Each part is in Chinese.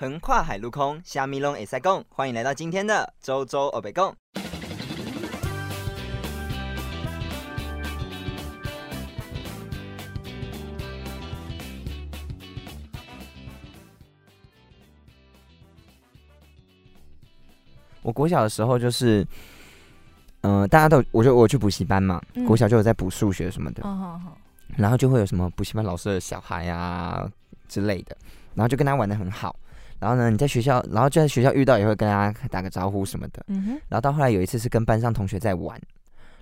横跨海陆空，虾米拢会塞共。欢迎来到今天的周周欧北共。我国小的时候就是，嗯、大家都我就我去补习班嘛，嗯国小就有在补数学什么的，然后就会有什么补习班老师的小孩啊之类的，然后就跟他玩的很好。然后呢，你在学校，然后就在学校遇到也会跟大家打个招呼什么的。嗯哼，然后到后来有一次是跟班上同学在玩，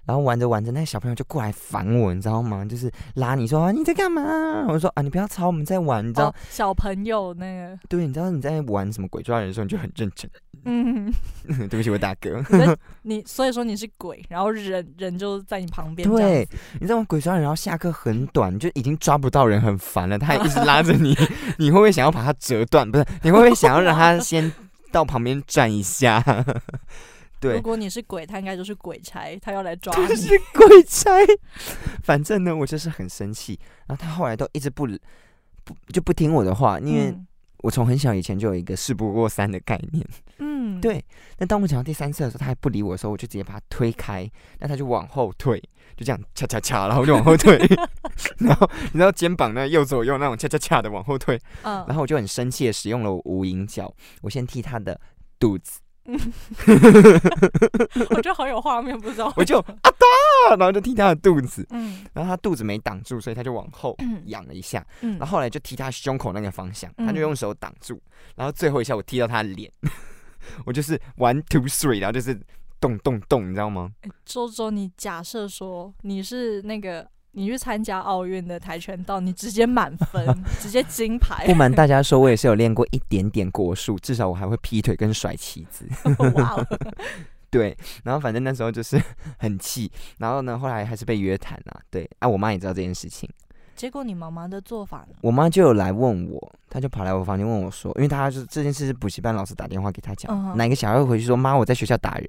然后玩着玩着，那个小朋友就过来烦我，你知道吗？就是拉你说、啊、你在干嘛？我说啊，你不要吵，我们在玩，你知道？哦，小朋友那个，对，你知道你在玩什么鬼抓人的时候，你就很认真。嗯，对不起，我大哥。你你所以说你是鬼，然后人人就在你旁边，对，你知道吗？鬼抓人，然后下课很短，就已经抓不到人，很烦了。他还一直拉着你，你会不会想要把他折断？不是，你会不会想要让他先到旁边站一下？对如，果你是鬼，他应该就是鬼差，他要来抓你。就是鬼差。反正呢，我就是很生气。然后他后来都一直不不就不听我的话，因为嗯我从很小以前就有一个事不过三的概念。嗯，对，那当我讲到第三次的时候，他还不理我的时候，我就直接把他推开，那他就往后退，就这样恰恰恰，然后我就往后退，然后你知道肩膀那右左右那种恰恰恰的往后退，嗯，然后我就很生气的使用了无影脚，我先踢他的肚子，我觉得好有画面，不知道。我就啊哒，然后就踢他的肚子，嗯。然后他肚子没挡住，所以他就往后嗯。仰了一下，嗯。然后后来就踢他胸口那个方向，他就嗯用手挡住，然后最后一下我踢到他的脸，我就是 one two three，然后就是咚咚咚，你知道吗？周周，你假设说你是那个你去参加奥运的跆拳道，你直接满分，直接金牌不，瞒大家说，我也是有练过一点点国术，至少我还会劈腿跟甩旗子。哇哦！对，然后反正那时候就是很气，然后呢，后来还是被约谈啊。对，啊，我妈也知道这件事情，结果你妈妈的做法呢？我妈就有来问我，她就跑来我房间问我说，因为她就是这件事是补习班老师打电话给她讲，哪个小孩会回去说妈我在学校打人？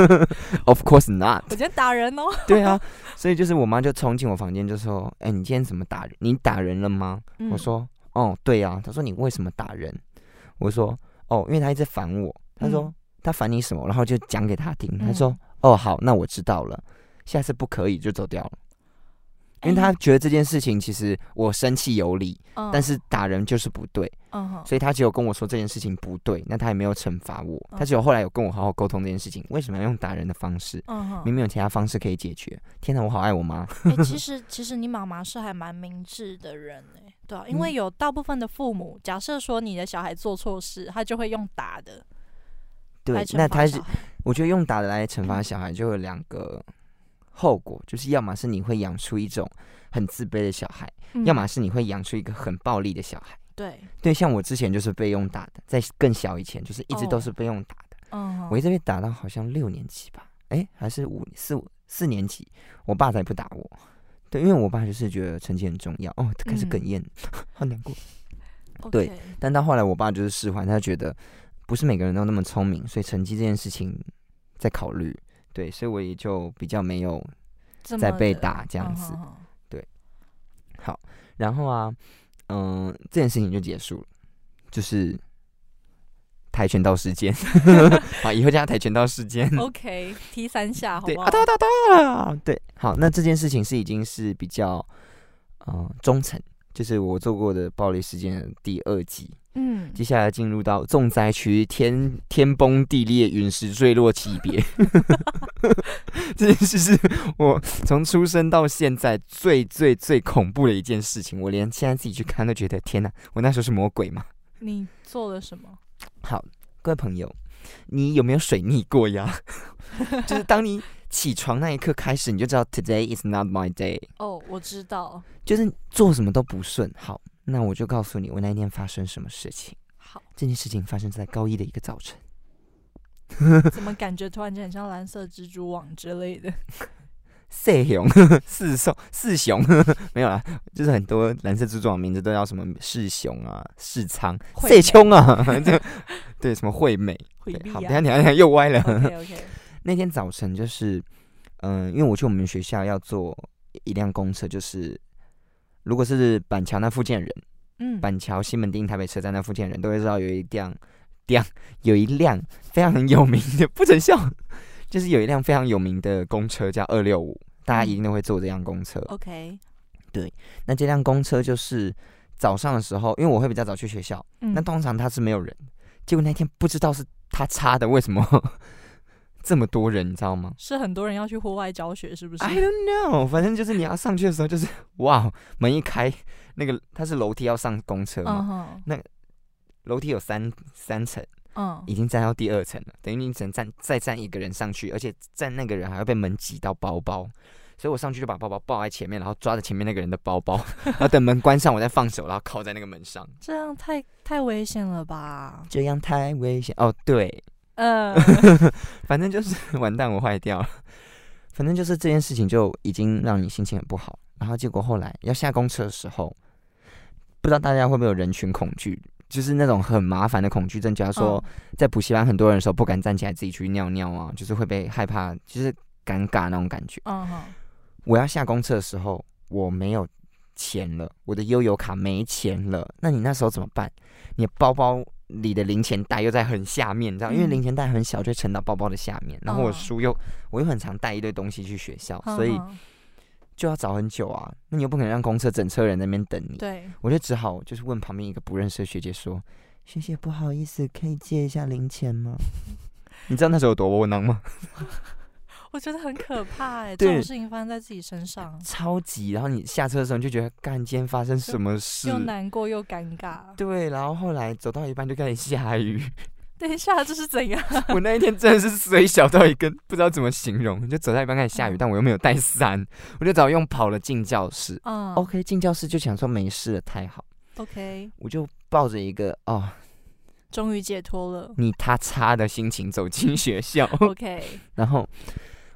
Of course not。我今天打人哦。对啊，所以就是我妈就冲进我房间就说，哎、你今天怎么打人？你打人了吗？嗯我说哦，对呀、她说你为什么打人？我说哦，因为她一直烦我。她说、嗯他烦你什么？然后就讲给她听。他嗯说哦，好，那我知道了，下次不可以就走掉了。因为他哎觉得这件事情其实我生气有理，嗯但是打人就是不对，嗯所以他只有跟我说这件事情不对，那他也没有惩罚我，嗯他只有后来有跟我好好沟通这件事情，为什么要用打人的方式？嗯，明明有其他方式可以解决。天哪，我好爱我妈。哎、其 实其实你妈妈是还蛮明智的人哎、对啊，因为嗯有大部分的父母，假设说你的小孩做错事，他就会用打的对那他是我觉得用打的来惩罚小孩，就有两个后果，就是要么是你会养出一种很自卑的小孩，嗯要么是你会养出一个很暴力的小孩。对，对，像我之前就是被用打的，在更小以前就是一直都哦是被用打的，嗯哼，我一直被打到好像六年级吧，哎、还是五四五四年级，我爸才不打我。对，因为我爸就是觉得成绩很重要哦，开始哽嗯咽，好难过。对但到后来，我爸就是释怀，他觉得不是每个人都那么聪明，所以成绩这件事情在考虑。对，所以我也就比较没有再被打这样子嗯哼哼好。然后啊，嗯、这件事情就结束了，就是跆拳道事件。好，以后叫他跆拳道事件。OK，踢三下好对，不好啊？哒哒哒，对，好，那这件事情是已经是比较呃中层，就是我做过的暴力事件的第二集。嗯，接下来进入到重灾区，天天崩地裂、陨石坠落级别。这件事是我从出生到现在最最最恐怖的一件事情。我连现在自己去看都觉得，天哪！我那时候是魔鬼吗？你做了什么？好，各位朋友，你有没有水逆过呀？就是当你起床那一刻开始，你就知道 today is not my day，哦，我知道，就是做什么都不顺。好，那我就告诉你，我那一天发生什么事情。好，这件事情发生在高一的一个早晨。怎么感觉突然间很像蓝色蜘蛛网之类的？四雄、四兽、四雄 没有啦，就是很多蓝色蜘蛛网名字都叫什么世雄啊、世仓、惠谢冲啊，这对什么惠美。对，好，等下等一下等下又歪了。OK，那天早晨就是，嗯、因为我去我们学校要坐一辆公车，就是如果是板桥那附近的人，嗯，板桥、西门町、台北车站那附近的人都会知道有一辆，辆 有一辆非常有名的，不准笑，就是有一辆非常有名的公车叫二六五，大家一定都会坐这辆公车。OK，对那这辆公车就是早上的时候，因为我会比较早去学校，嗯。那通常它是没有人，结果那天不知道是他插的，为什么这么多人，你知道吗是很多人要去户外教学，是不是？？I don't know，反正就是你要上去的时候，就是哇，门一开，那个它是楼梯要上公车嘛，嗯哼，楼梯有三三层。嗯已经站到第二层了，等于你只能站再站一个人上去，而且站那个人还会被门挤到包包，所以我上去就把包包抱在前面，然后抓着前面那个人的包包，然后等门关上我再放手，然后靠在那个门上。这样太太危险了吧？这样太危险哦，对，嗯，反正就是 完蛋，我坏掉了。反正就是这件事情就已经让你心情很不好，然后结果后来要下公车的时候，不知道大家会不会有人群恐惧，就是那种很麻烦的恐惧症，假如说。嗯在补习班很多人的时候不敢站起来自己去尿尿啊，就是会被害怕，就是尴尬那种感觉。嗯哼，我要下公车的时候，我没有钱了，我的悠游卡没钱了，那你那时候怎么办？你的包包里的零钱袋又在很下面，你知道，因为嗯零钱袋很小，就会沉到包包的下面。然后我嗯书又我又很常带一堆东西去学校，所以就要找很久啊。那你又不可能让公车整车人在那边等你，对，我就只好就是问旁边一个不认识的学姐说：“学姐，不好意思，可以借一下零钱吗？” 你知道那时候有多窝囊吗？我觉得很可怕哎，这种事情发生在自己身上，超级，然后你下车的时候就觉得，干，今天发生什么事？又难过又尴尬。对，然后后来走到一半就开始下雨，等一下，这是怎样？我那一天真的是水小到一个不知道怎么形容，就走到一半开始下雨，嗯但我又没有带伞，我就只好用跑了进教室。嗯 OK，进教室就想说没事了，太好，，OK，我就抱着一个哦终于解脱了。你他叉的心情走进学校。OK，然后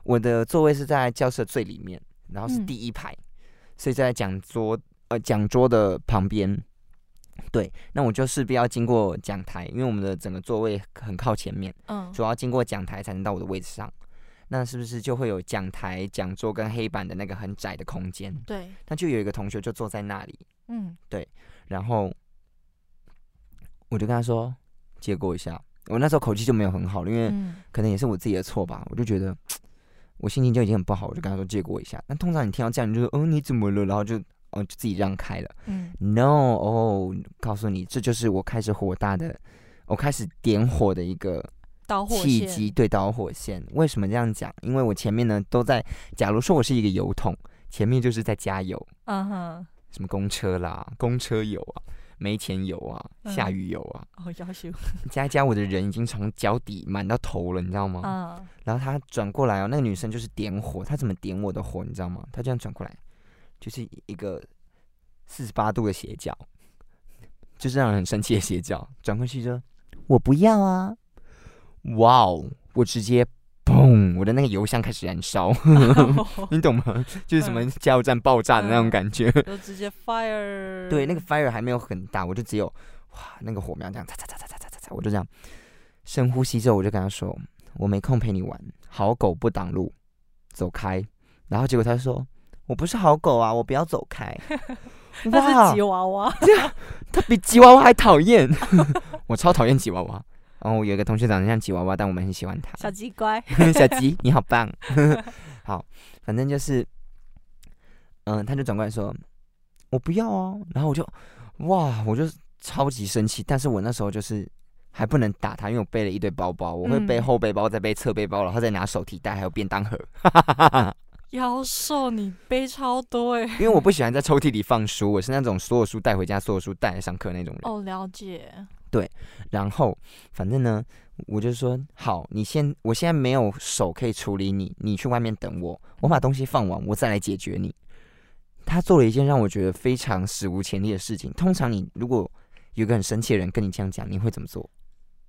我的座位是在教室的最里面，然后是嗯第一排，所以在讲桌呃讲桌的旁边。对，那我就势必要经过讲台，因为我们的整个座位很靠前面，嗯，主要经过讲台才能到我的位置上。那是不是就会有讲台、讲桌跟黑板的那个很窄的空间？对，那就有一个同学就坐在那里，嗯对然后我就跟他说借过一下。我那时候口气就没有很好了，因为嗯可能也是我自己的错吧，我就觉得我心情就已经很不好，我就跟他说借过一下。但通常你听到这样，你就说哦你怎么了，然后就哦就自己让开了。嗯 No，哦，告诉你，这就是我开始火大的，我开始点火的一个导火机，对导火线。为什么这样讲？因为我前面呢都在，假如说我是一个油桶，前面就是在加油，嗯哼，什么公车啦、公车油啊、没钱游啊、嗯下雨游啊，哦，要求，加一加，我的人已经从脚底满到头了，你知道吗？嗯然后他转过来哦，那个女生就是点火，她怎么点我的火，你知道吗？她这样转过来，就是一个四十八度的斜角，就是让人很生气的斜角。转过去说：“我不要啊！”哇哦，我直接嗯，我的那个油箱开始燃烧，你懂吗？就是什么加油站爆炸的那种感觉，都直接 fire。对，那个 fire 还没有很大，我就只有哇，那个火苗这样擦擦擦擦擦擦擦擦，我就这样深呼吸之后，我就跟他说，我没空陪你玩，好狗不挡路，走开。然后结果他说，我不是好狗啊，我不要走开。那是吉娃娃，他比吉娃娃还讨厌，我超讨厌吉娃娃。然后我有一个同学长得像吉娃娃，但我们很喜欢他。小吉乖，小吉，你好棒。好，反正就是，嗯，他就转过来说：“我不要哦。”然后我就，哇，我就超级生气。但是我那时候就是还不能打他，因为我背了一堆包包，我会背嗯后背包，再背侧背包，然后再拿手提袋，还有便当盒。妖兽你背超多哎，因为我不喜欢在抽屉里放书，我是那种所有书带回家，所有书带来上课那种人。哦，了解，然后反正呢，我就说好，你先，我现在没有手可以处理你，你去外面等我，我把东西放完，我再来解决你。他做了一件让我觉得非常史无前例的事情。通常你如果有个很生气的人跟你这样讲，你会怎么做？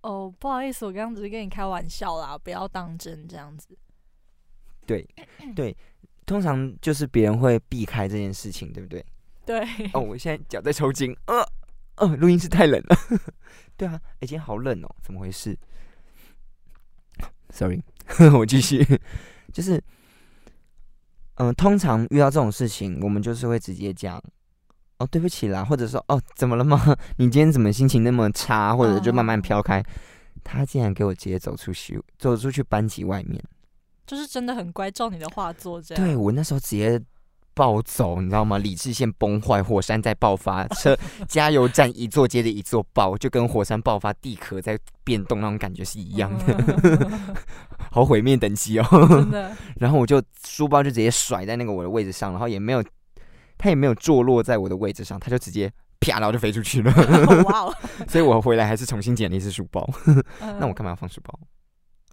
哦，不好意思，我刚刚只是跟你开玩笑啦，不要当真这样子。对，对通常就是别人会避开这件事情，对不对？对，哦，我现在脚在抽筋，呃，呃，录音室太冷了。对啊，哎、今天好冷哦，怎么回事？Sorry，我继续，就是，嗯、通常遇到这种事情，我们就是会直接讲，哦对不起啦，或者说哦怎么了吗？你今天怎么心情那么差？或者就慢慢哦飘开。他竟然给我直接走出去，走出去班级外面。就是真的很乖，照你的话做这样。对我那时候直接暴走，你知道吗？理智线崩坏，火山在爆发，车 加油站一座接着一座爆，就跟火山爆发地壳在变动那种感觉是一样的，嗯 好毁灭等级哦。真的。然后我就书包就直接甩在那个我的位置上，然后也没有，它也没有坐落在我的位置上，它就直接啪，然后就飞出去了。哇哦，所以我回来还是重新捡了一次书包。那那我干嘛要放书包？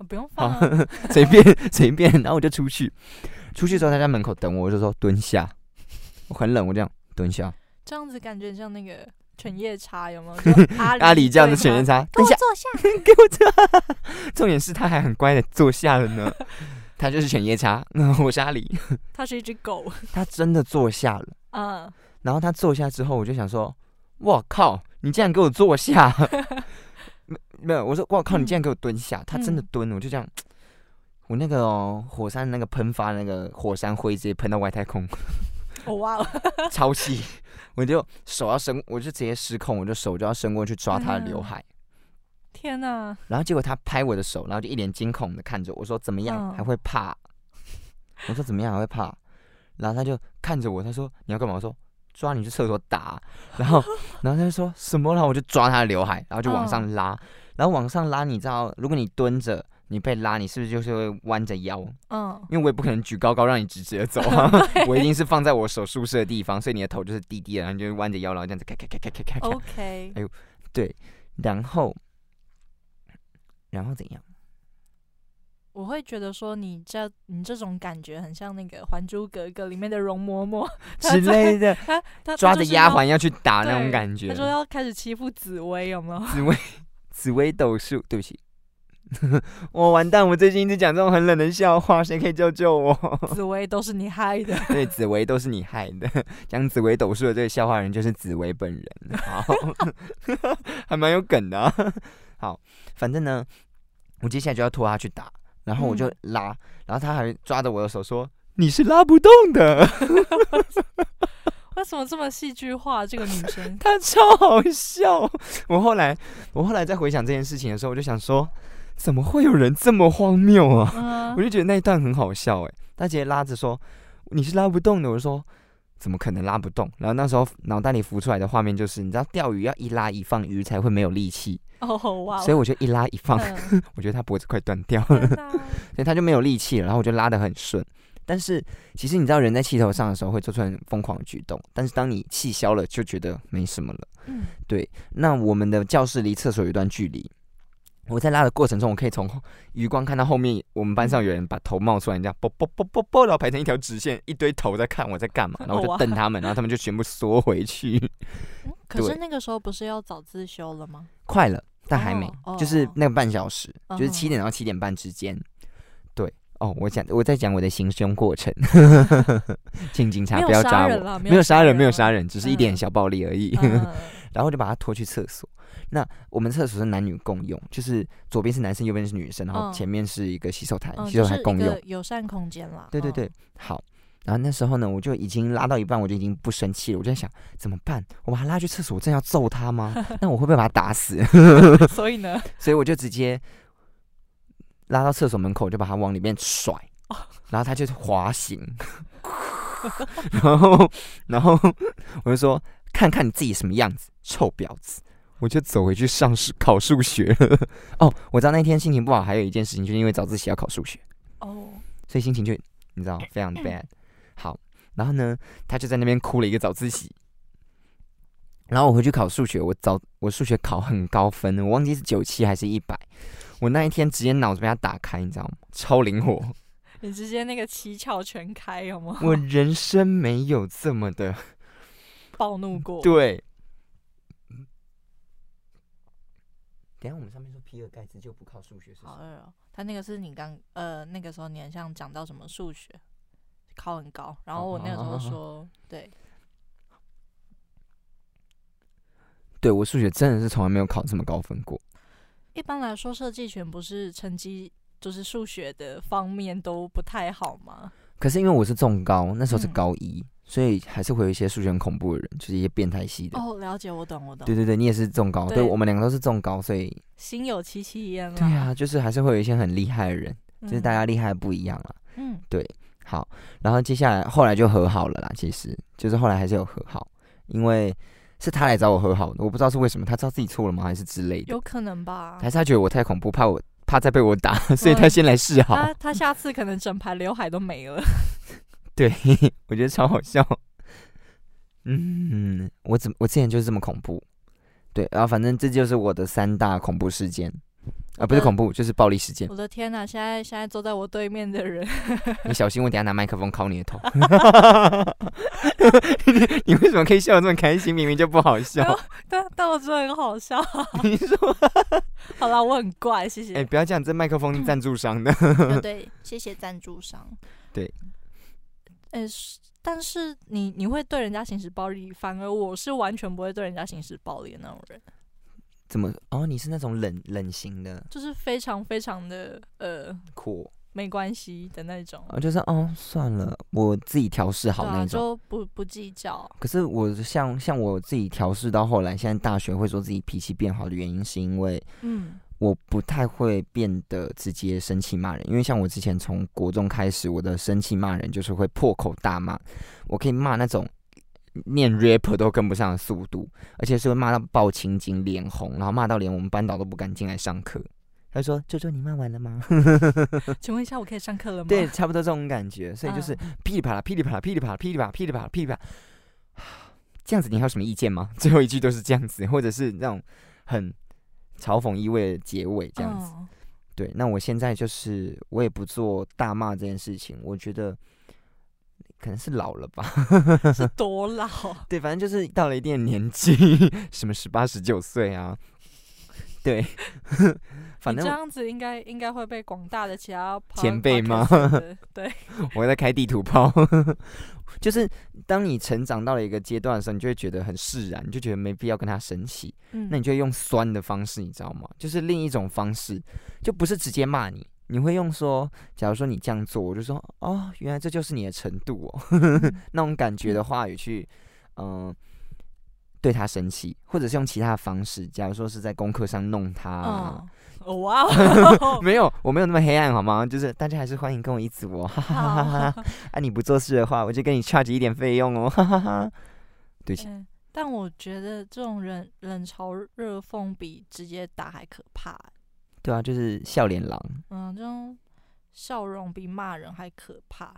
不用放啊，随便随便，然后我就出去，出去之后他在门口等我，我就说蹲下，我很冷，我这样蹲下。这样子感觉像那个犬夜叉，有没有？就阿阿里这样的犬夜叉，等一下，坐下。给我坐。重点是他还很乖的坐下了呢，他就是犬夜叉，嗯，我是阿里，他是一只狗。他真的坐下了。嗯，然后他坐下之后，我就想说，我靠，你竟然给我坐下！没没有，我说我靠，你竟然给我蹲下！他真的嗯蹲，我就这样，我那个哦，火山那个喷发那个火山灰直接喷到外太空，哦哇哦，超气！我就手要伸，我就直接失控，我就手就要伸过去抓他的刘海，天哪！然后结果他拍我的手，然后就一脸惊恐的看着我说怎么样，嗯还会怕？我说怎么样还会怕？然后他就看着我，他说你要干嘛？我说抓你去厕所打。然后 然后他就说什么？然后我就抓他的刘海，然后就往上拉，然后往上拉，你知道，如果你蹲着。你被拉，你是不是就是会弯着腰？嗯，因为我也不可能举高高让你直直的走啊，我一定是放在我手舒适的地方，所以你的头就是低低的，然后你就弯着腰，然后这样子咔咔咔咔咔咔咔。OK，哎呦，对然后，然后怎样？我会觉得说你这你这种感觉很像那个《还珠格格》里面的容嬷嬷，之类的，他他抓着丫鬟要要去打那种感觉他。说要开始欺负紫薇，有没有？紫薇，紫薇斗数，对不起，我完蛋，我最近一直讲这种很冷的笑话，谁可以救救我？紫薇都是你害的。对，紫薇都是你害的。讲紫薇斗数的这个笑话人就是紫薇本人，好，还蛮有梗的、啊。好，反正呢，我接下来就要拖他去打，然后我就嗯拉，然后他还抓着我的手说：“你是拉不动的。”为什么这么戏剧化？这个女生她超好笑。我后来，我后来在回想这件事情的时候，我就想说，怎么会有人这么荒谬啊？我嗯，就觉得那一段很好笑哎。他直接拉着说：“你是拉不动的。”我就说：“怎么可能拉不动？”然后那时候脑袋里浮出来的画面就是，你知道钓鱼要一拉一放，鱼才会没有力气，哦哇哦，所以我就一拉一放，嗯 我觉得他脖子快断掉了，所以他就没有力气了。然后我就拉得很顺。但是其实你知道，人在气头上的时候会做出很疯狂的举动，但是当你气消了，就觉得没什么了。嗯对，那我们的教室离厕所有一段距离。我在拉的过程中，我可以从余光看到后面我们班上有人把头冒出来，这样啵啵啵啵啵，然后排成一条直线，一堆头在看我在干嘛，然后我就哇瞪他们，然后他们就全部缩回去。嗯可是那个时候不是要早自修了吗？快了，但还没，就是那个半小时，就是嗯七点到七点半之间。对，哦，我讲我在讲我的行凶过程，请警察不要抓我，没有杀人，没有啊杀人，只是一点嗯小暴力而已。嗯然后就把他拖去厕所。那我们厕所是男女共用，就是左边是男生，右边是女生，然后嗯前面是一个洗手台，嗯，洗手台共用个。友善空间啦。嗯，对对对，好。然后那时候呢，我就已经拉到一半，我就已经不生气了。我就在想，怎么办？我把他拉去厕所，我真要揍他吗？那我会不会把他打死？所以呢，所以我就直接拉到厕所门口，就把他往里面甩，哦然后他就滑行，然后然后我就说，看看你自己什么样子，臭婊子！我就走回去上数考数学了。哦，我知道那天心情不好，还有一件事情，就是因为早自习要考数学，哦，所以心情就你知道非常 bad。好，然后呢，他就在那边哭了一个早自习。然后我回去考数学，我早我数学考很高分，我忘记是九七还是一百。我那一天直接脑子被他打开，你知道吗？超灵活，你直接那个七窍全开，有吗？我人生没有这么的暴怒过。对。等下我们上面说比尔盖茨就不靠数学是什么？好饿哦。他那个是你刚呃那个时候你很像讲到什么数学考很高，然后我那个时候说对，对我数学真的是从来没有考这么高分过。一般来说设计权不是成绩就是数学的方面都不太好吗？可是因为我是重高，那时候是嗯高一，所以还是会有一些数学很恐怖的人，就是一些变态系的。哦，了解，我懂，我懂。对对对，你也是重高，对对我们两个都是重高，所以心有戚戚焉了。对啊，就是还是会有一些很厉害的人，嗯，就是大家厉害不一样了。嗯，对好，然后接下来后来就和好了啦，其实就是后来还是有和好，因为是他来找我和好的，我不知道是为什么，他知道自己错了吗，还是之类的，有可能吧。还是他觉得我太恐怖，怕我怕再被我打，所以他嗯先来示好。他他下次可能整排刘海都没了。对，我觉得超好笑。嗯，我怎我之前就是这么恐怖，对，然后反正这就是我的三大恐怖事件，啊，不是恐怖，就是暴力事件。我的天呐！现在现在坐在我对面的人，你小心，我等下拿麦克风敲你的头。你为什么可以笑得这么开心？明明就不好笑。但但我觉得很好笑。你说，好啦，我很怪，谢谢哎、谢。不要这样，这麦克风是赞助商的。呃对，谢谢赞助商。对，呃，是但是你你会对人家行使暴力，反而我是完全不会对人家行使暴力的那种人，怎么？哦，你是那种冷冷型的就是非常非常的呃酷，没关系的那种。啊，就是哦，算了，我自己调试好那种。就不不计较。可是我像像我自己调试到后来，现在大学会说自己脾气变好的原因，是因为嗯我不太会变得直接生气骂人，因为像我之前从国中开始，我的生气骂人就是会破口大骂，我可以骂那种念 rapper 都跟不上的速度，而且是会骂到爆青筋、脸红，然后骂到连我们班导都不敢进来上课。他说：“舅舅，你骂完了吗？” 请问一下，我可以上课了吗？对，差不多这种感觉，所以就是嗯噼里啪啦、噼里啪啦、噼里啪啦、噼里啪啦、噼里啪啦、噼里啪啦。这样子，你还有什么意见吗？最后一句都是这样子，或者是那种很嘲讽意味的结尾，这样子。嗯对，那我现在就是我也不做大骂这件事情，我觉得可能是老了吧。是多老？对，反正就是到了一定的年纪，什么十八、十九岁啊，对，反正你这样子应该应该会被广大的其他前辈吗？对，我在开地图炮。就是当你成长到了一个阶段的时候，你就会觉得很释然，你就觉得没必要跟他生气，嗯。那你就会用酸的方式，你知道吗？就是另一种方式，就不是直接骂你，你会用说，假如说你这样做，我就说，哦，原来这就是你的程度哦，那种感觉的话语去，嗯、对他生气，或者是用其他的方式，假如说是在功课上弄他哦哇哦，没有，我没有那么黑暗，好吗？就是大家还是欢迎跟我一组哦，哈哈哈哈哈。啊，你不做事的话，我就跟你 charge 一点费用哦，哈哈哈。对不起，嗯但我觉得这种人冷嘲热讽比直接打还可怕。对啊，就是笑脸狼，嗯，这种笑容比骂人还可怕。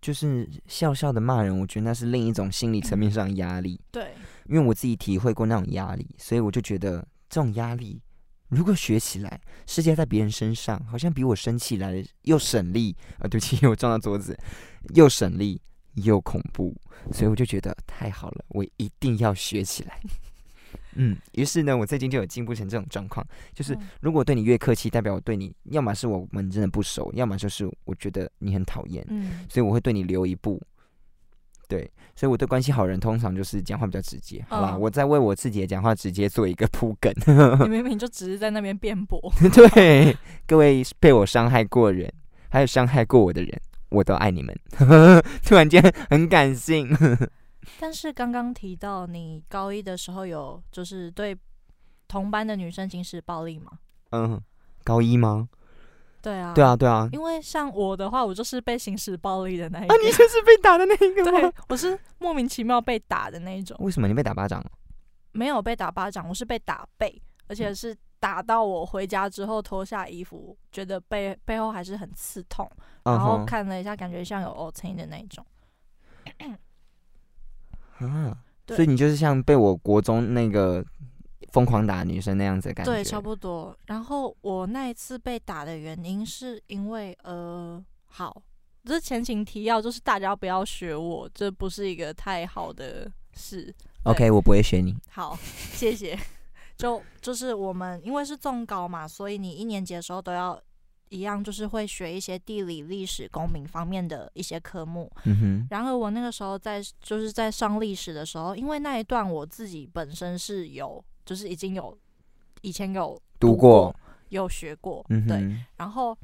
就是笑笑的骂人，我觉得那是另一种心理层面上的压力，对，因为我自己体会过那种压力，所以我就觉得这种压力如果学起来，世界在别人身上，好像比我生气来的又省力啊！对不起，我撞到桌子，又省力又恐怖，所以我就觉得太好了，我一定要学起来。嗯，于是呢，我最近就有进步成这种状况，就是嗯如果对你越客气，代表我对你要么是我们真的不熟，要么就是我觉得你很讨厌，嗯，所以我会对你留一步。对，所以我对关系好人通常就是讲话比较直接，好吧？嗯我在为我自己的讲话直接做一个铺梗。你 明明就只是在那边辩驳。对，各位被我伤害过的人，还有伤害过我的人，我都爱你们。突然间很感性，但是刚刚提到你高一的时候有就是对同班的女生行使暴力吗？嗯，高一吗？对啊，对啊，对啊。因为像我的话，我就是被行使暴力的那一啊，你就是被打的那一个对吗？，我是莫名其妙被打的那一种，为什么你被打巴掌？没有被打巴掌，我是被打背，而且是打到我回家之后脱下衣服，觉得背背后还是很刺痛，嗯然后看了一下，感觉像有 O 青的那一种。啊，所以你就是像被我国中那个疯狂打女生那样子的感觉。对，差不多。然后我那一次被打的原因是因为呃，好，这前情提要就是大家不要学我，这不是一个太好的事。OK，我不会学你。好，谢谢。就就是我们因为是纵高嘛，所以你一年级的时候都要一样，就是会学一些地理、历史、公民方面的一些科目。嗯哼，然后我那个时候在就是在上历史的时候，因为那一段我自己本身是有，就是已经有以前有读过过，有学过，对。然后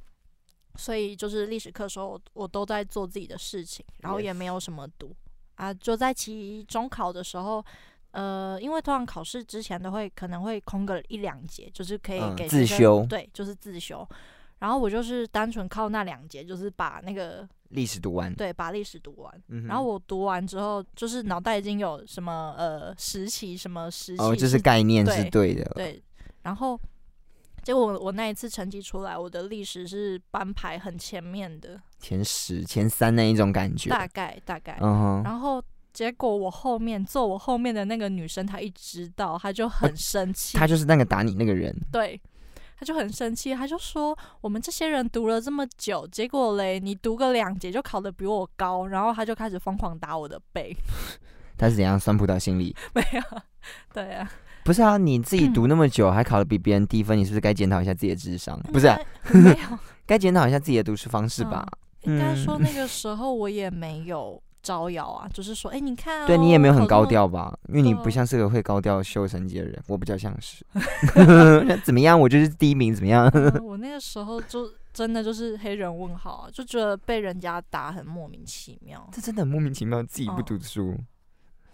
所以就是历史课时候，我我都在做自己的事情，然后也没有什么读。啊，就在期中考的时候，呃，因为通常考试之前都会可能会空个一两节，就是可以嗯给自修对，就是自修。然后我就是单纯靠那两节，就是把那个历史读完，对把历史读完。嗯然后我读完之后，就是脑袋已经有什么呃时期什么时期哦，就是概念是对对的，对，然后结果我我那一次成绩出来，我的历史是班排很前面的，前十、前三那一种感觉，大概大概。嗯哼，然后结果我后面坐我后面的那个女生，她一知道，她就很生气，她就是那个打你那个人，对。她就很生气，他就说：“我们这些人读了这么久，结果嘞，你读个两节就考得比我高。”然后他就开始疯狂打我的背。他是怎样酸葡萄心理？没有，对啊，不是啊，你自己读那么久，还考得比别人低分，你是不是该检讨一下自己的智商？不是啊、没有，该检讨一下自己的读书方式吧？应该说嗯那个时候我也没有招摇啊，就是说，哎、你看、哦，对你也没有很高调吧？因为你不像是个会高调秀成绩的人，我比较像是。怎么样？我就是第一名，怎么样？嗯 我那个时候就真的就是黑人问号啊，就觉得被人家打很莫名其妙。这真的很莫名其妙，自己不嗯读书。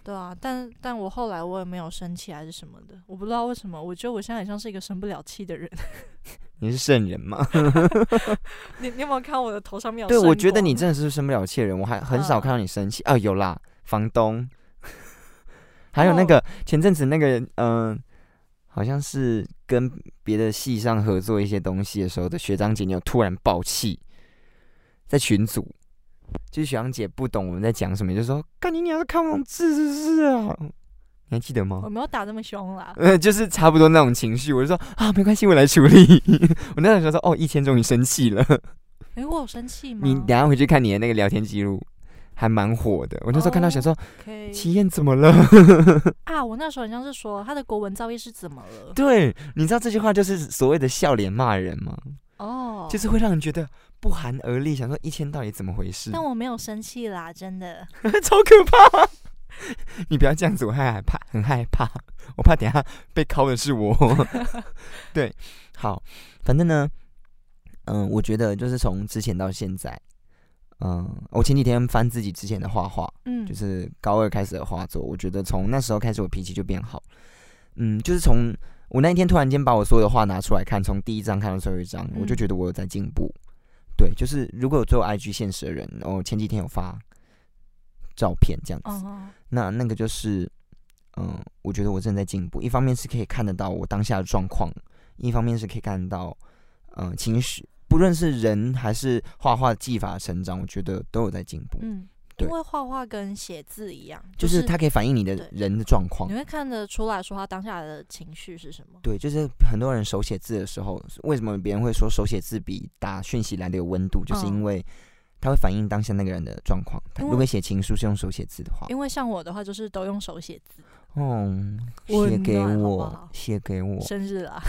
对啊，但但我后来我也没有生气还是什么的，我不知道为什么，我觉得我现在很像是一个生不了气的人。你是圣人吗？你你有没有看我的头上面有？对，我觉得你真的是生不了气的人，我还很少嗯看到你生气。啊，有啦，房东，还有那哦个前阵子那个，嗯、好像是跟别的系上合作一些东西的时候的学长姐，你有突然爆气，在群组，就是学长姐不懂我们在讲什么，就说干你娘的看不懂字是不是啊？你还记得吗我？没有打这么凶啦。呃，就是差不多那种情绪，我就说啊，没关系，我来处理。我那时候说，哦，一千终于生气了。哎、我有生气吗？你等下回去看你的那个聊天记录，还蛮火的。我那时候看到想说，OK 齐燕怎么了？啊，我那时候好像是说他的国文造诣是怎么了？对，你知道这句话就是所谓的笑脸骂人吗？哦，就是会让人觉得不寒而栗，想说一千到底怎么回事？但我没有生气啦，真的。超可怕！你不要这样子，我害怕，很害怕，我怕等下被敲的是我。对，好，反正呢，嗯，我觉得就是从之前到现在，嗯，我前几天翻自己之前的画画，嗯，就是高二开始的画作，我觉得从那时候开始，我脾气就变好。嗯，就是从我那一天突然间把我所有的画拿出来看，从第一张看到最后一张，我就嗯觉得我有在进步。对，就是如果有做 IG 现实的人，我前几天有发照片这样子，哦，那那个就是，嗯，我觉得我正在进步。一方面是可以看得到我当下的状况，一方面是可以看到，嗯，情绪，不论是人还是画画技法成长，我觉得都有在进步。嗯，对因为画画跟写字一样，就是它可以反映你的人的状况你。会看得出来说他当下的情绪是什么。对，就是很多人手写字的时候，为什么别人会说手写字比打讯息来的有温度？就是因嗯为它会反映当下那个人的状况。如果写情书是用手写字的话，因为像我的话，就是都用手写字。嗯，写给我，写给我。生日啦，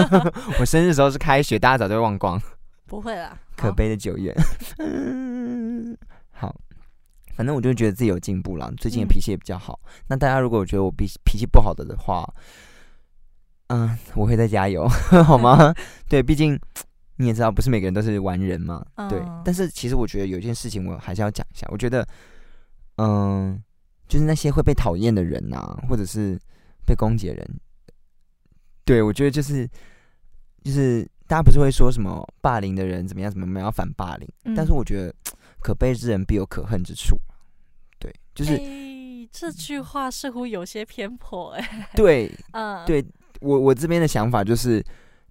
我生日的时候是开学，大家早就忘光，不会啦，可悲的九月。反正我就觉得自己有进步了，最近的嗯脾气也比较好。那大家如果觉得我脾脾气不好的的话，嗯，我会再加油，好吗？对，毕竟你也知道，不是每个人都是完人嘛。对嗯，但是其实我觉得有一件事情我还是要讲一下，我觉得，嗯，就是那些会被讨厌的人啊，或者是被攻击的人，对我觉得就是就是大家不是会说什么霸凌的人怎么样怎么样要反霸凌，嗯但是我觉得 可悲之人必有可恨之处，对，就是、诶这句话似乎有些偏颇哎、对 嗯，对我我这边的想法就是，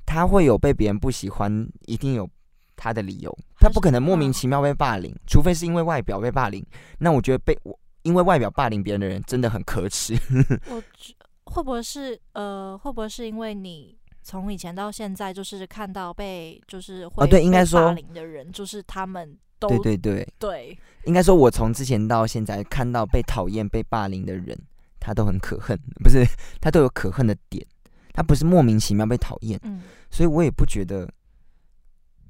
他会有被别人不喜欢，一定有他的理由，他不可能莫名其妙被霸凌，除非是因为外表被霸凌。那我觉得被我因为外表霸凌别人的人真的很可耻。我觉会不会是呃，会不会是因为你从以前到现在，就是看到被就是会哦对应该被说霸凌的人，就是他们都对对对，对应该说，我从之前到现在看到被讨厌、被霸凌的人，他都很可恨，不是他都有可恨的点，他不是莫名其妙被讨厌，嗯所以我也不觉得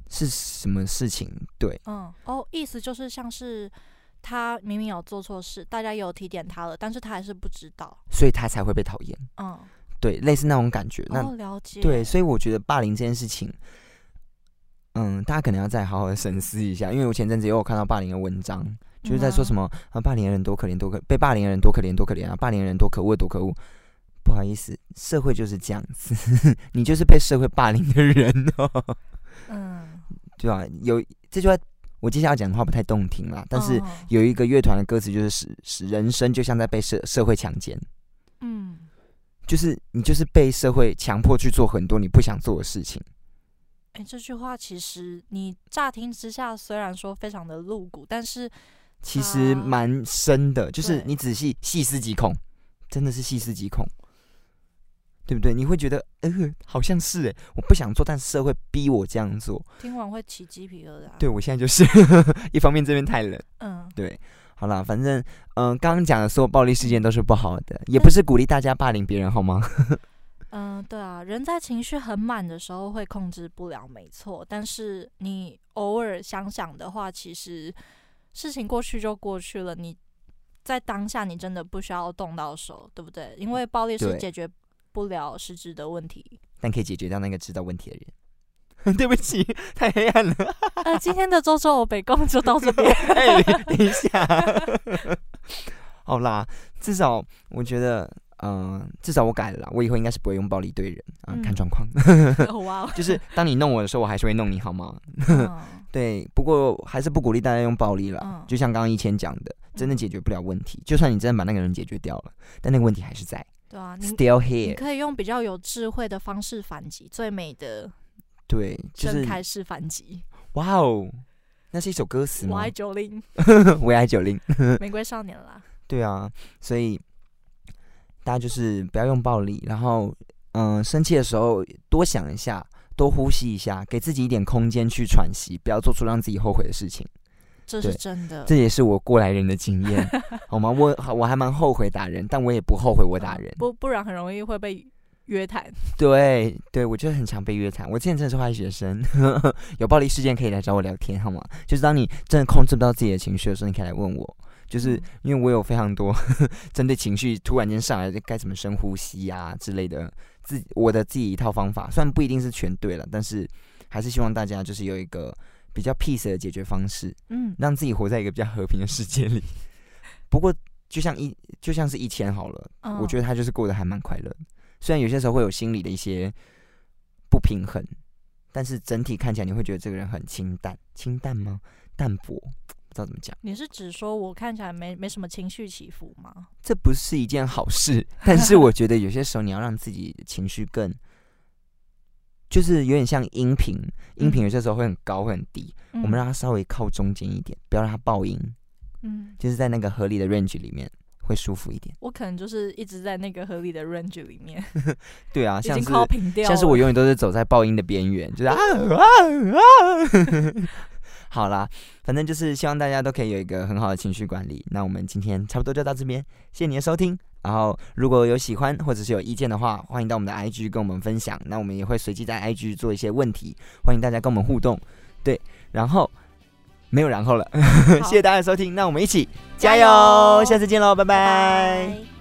是什么事情。对，嗯哦，意思就是像是他明明有做错事，大家有提点他了，但是他还是不知道。所以他才会被讨厌。嗯，对，类似那种感觉。那哦，了解。对，所以我觉得霸凌这件事情，嗯，大家可能要再好好的深思一下，因为我前阵子也有看到霸凌的文章，就是在说什么啊，霸凌的人多可怜多可，被霸凌的人多可怜多可怜啊，霸凌的人多可恶多可恶。不好意思，社会就是这样子，你就是被社会霸凌的人哦。嗯，对吧？有这句话，我接下来讲的话不太动听啦，但是哦有一个乐团的歌词就是使使人生就像在被社社会强奸，嗯，就是你就是被社会强迫去做很多你不想做的事情。哎、这句话其实你乍听之下虽然说非常的露骨，但是其实啊蛮深的，就是你仔细细思极恐，真的是细思极恐，对不对？你会觉得，呃，好像是哎，我不想做，但社会逼我这样做。听完会起鸡皮疙瘩。对我现在就是 一方面这边太冷，嗯，对，好啦，反正嗯，刚刚讲的所有暴力事件都是不好的，也不是鼓励大家霸凌别人，好吗？嗯，对啊，人在情绪很满的时候会控制不了，没错。但是你偶尔想想的话，其实事情过去就过去了。你在当下，你真的不需要动到手，对不对？因为暴力是解决不了实质的问题。但可以解决掉那个知道问题的人。对不起，太黑暗了。呃，今天的周周欧北共就到这边。哎，等一下，好啦，至少我觉得，嗯、至少我改了啦，我以后应该是不会用暴力对人啊、嗯看状况。哇哦，就是当你弄我的时候，我还是会弄你，好吗？嗯 对，不过还是不鼓励大家用暴力了。嗯就像刚刚一千讲的，真的解决不了问题。就算你真的把那个人解决掉了，但那个问题还是在对啊，你，still here 你。可以用比较有智慧的方式反击，最美的对，就是开式反击。哇哦，那是一首歌词吗我爱？九零，我爱九零。玫瑰少年啦。对啊，所以大家就是不要用暴力，然后嗯、生气的时候多想一下，多呼吸一下，给自己一点空间去喘息，不要做出让自己后悔的事情。这是真的。这也是我过来人的经验，好吗？我我还蛮后悔打人，但我也不后悔我打人。不不然很容易会被约谈。对对，我觉得很常被约谈。我之前真的是坏学生，有暴力事件可以来找我聊天，好吗？就是当你真的控制不到自己的情绪的时候，你可以来问我。就是因为我有非常多 针对情绪突然间上来该怎么深呼吸啊之类的，自我的自己一套方法，虽然不一定是全对了，但是还是希望大家就是有一个比较 peace 的解决方式，嗯，让自己活在一个比较和平的世界里。不过就像一就像是一千好了，嗯我觉得他就是过得还蛮快乐。虽然有些时候会有心理的一些不平衡，但是整体看起来你会觉得这个人很清淡，清淡吗？淡泊，不知道怎么讲。你是指说我看起来没没什么情绪起伏吗？这不是一件好事，但是我觉得有些时候你要让自己情绪更，就是有点像音频，音频有些时候会很高会很低，嗯我们让它稍微靠中间一点，不要让它爆音，嗯，就是在那个合理的 range 里面会舒服一点。我可能就是一直在那个合理的 range 里面，对啊，像是。像是我永远都是走在爆音的边缘，就是啊啊啊！好啦，反正就是希望大家都可以有一个很好的情绪管理。那我们今天差不多就到这边，谢谢你的收听。然后如果有喜欢或者是有意见的话，欢迎到我们的 IG 跟我们分享。那我们也会随机在 IG 做一些问题，欢迎大家跟我们互动。对，然后没有然后了，谢谢大家的收听。那我们一起加加油，油下次见喽，拜拜拜拜